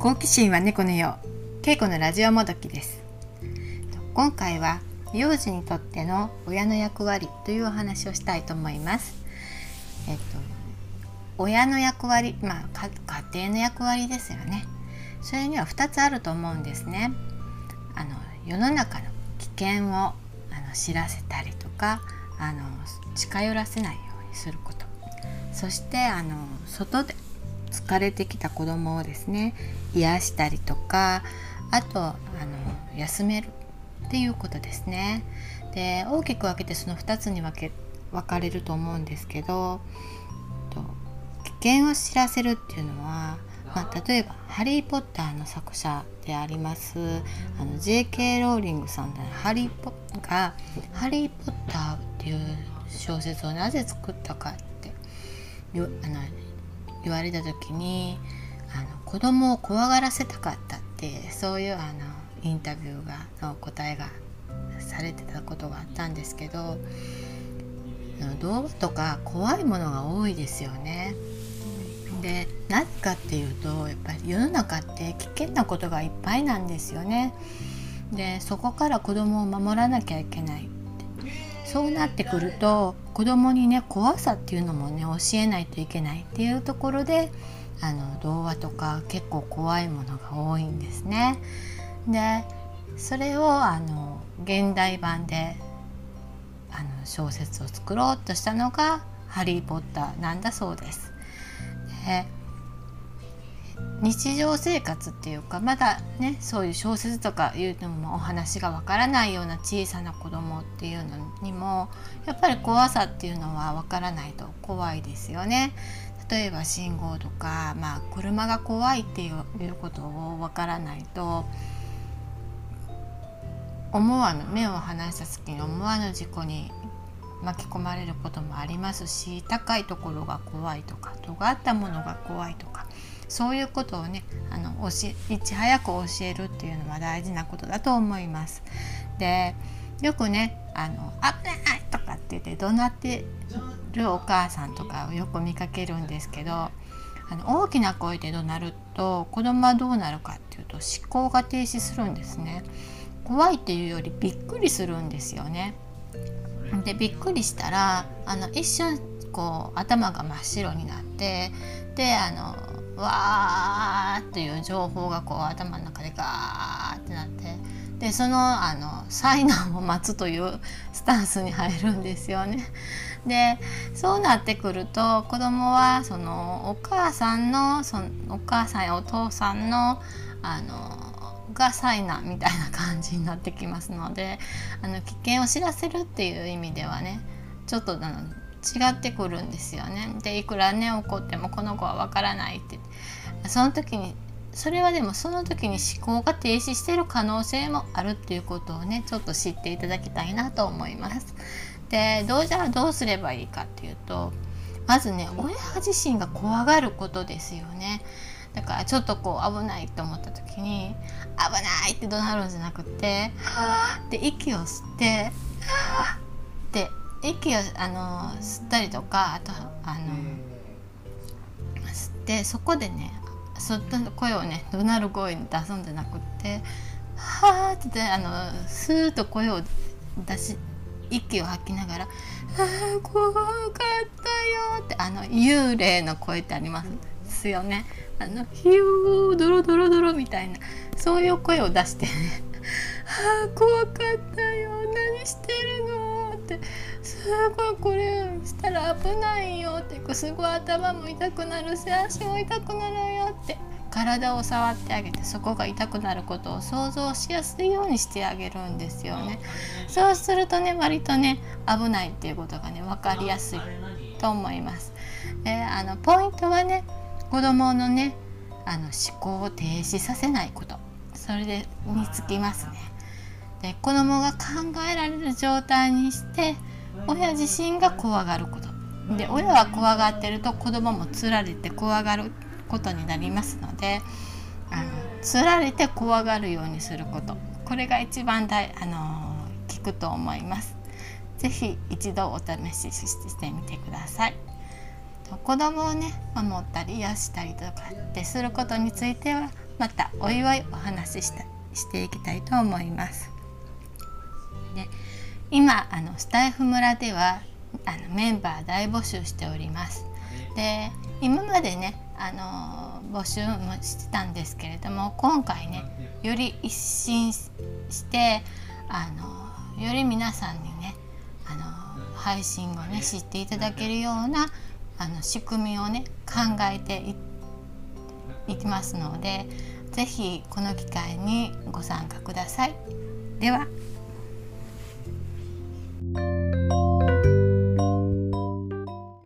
好奇心は猫のよう。稽古のラジオもどきです。今回は幼児にとっての親の役割というお話をしたいと思います。えっと親の役割まあ家庭の役割ですよね。それには2つあると思うんですね。あの世の中の危険をあの知らせたりとかあの近寄らせないようにすること。そしてあの外で疲れてきた子供をですね癒したりとかあとあの休めるっていうことですね。で大きく分けてその2つに分け分かれると思うんですけど危険を知らせるっていうのは、まあ、例えば「ハリー・ポッター」の作者でありますあの J.K. ローリングさんでハリーポが「ハリー・ポッター」っていう小説をなぜ作ったかってあの言われた時にあの子供を怖がらせたかったってそういうあのインタビューがの答えがされてたことがあったんですけど動画とか怖いものが多いですよね。で何かっていうとやっぱり世の中って危険なことがいっぱいなんですよね。でそこから子供を守らなきゃいけないそうなってくると子供にね怖さっていうのもね教えないといけないっていうところであの童話とか結構怖いものが多いんですね。でそれをあの現代版であの小説を作ろうとしたのが「ハリー・ポッター」なんだそうです。で日常生活っていうかまだねそういう小説とかいうのもお話がわからないような小さな子供っていうのにもやっぱり怖さっていうのはわからないと怖いですよね。例えば信号とか、まあ、車が怖いっていうことをわからないと思わぬ目を離した隙に思わぬ事故に巻き込まれることもありますし高いところが怖いとか尖ったものが怖いとかそういうことをねあの教えいち早く教えるっていうのは大事なことだと思います。でよくねあの危ないとかって言って怒鳴ってるお母さんとかをよく見かけるんですけどあの大きな声で怒鳴ると子供はどうなるかっていうと思考が停止するんですね。怖いっていうよりびっくりするんですよね。でびっくりしたらあの一瞬こう頭が真っ白になってであのわーっていう情報がこう頭の中でガーってなってでそのあの災難を待つというスタンスに入るんですよね。でそうなってくると子供はそのお母さんのそのお母さんやお父さんのあのが災難みたいな感じになってきますのであの危険を知らせるっていう意味ではねちょっとあの違ってくるんですよね。でいくらね怒ってもこの子はわからないってその時にそれはでもその時に思考が停止してる可能性もあるっていうことをねちょっと知っていただきたいなと思います。でどうじゃあどうすればいいかっていうとまずね親自身が怖がることですよね。だからちょっとこう危ないと思った時に危ないって怒鳴るんじゃなくてはあって息を吸ってはあって息をあの吸ったりとかあとあの吸ってそこでねそっと声をね怒鳴る声に出すんじゃなくて「はあ」ってあのスーッと声を出し息を吐きながら「ああ怖かったよ」ってあの幽霊の声ってあります？よね。あのヒュードロドロドロみたいなそういう声を出してね「ああ怖かったよ何してるの?」って「すごいこれしたら危ないよ」ってすごい頭も痛くなるし足も痛くなるよって体を触ってあげてそこが痛くなることを想像しやすいようにしてあげるんですよね。そうするとね割とね危ないっていうことがね分かりやすいと思います。であのポイントはね子どものねあの思考を停止させないことそれでにつきますね。で子どもが考えられる状態にして親自身が怖がることで親は怖がってると子どももつられて怖がることになりますのであのつられて怖がるようにすることこれが一番大あの効くと思います。是非一度お試ししてみてください。子供をね守ったり癒したりとかってすることについてはまたおいおいお話ししたしていきたいと思います。で今あのスタイフ村ではあのメンバー大募集しております。で今までねあの募集もしてたんですけれども今回ねより一新してあのより皆さんにねあの配信をね知っていただけるようなあの仕組みをね考えていきますので是非この機会にご参加ください。では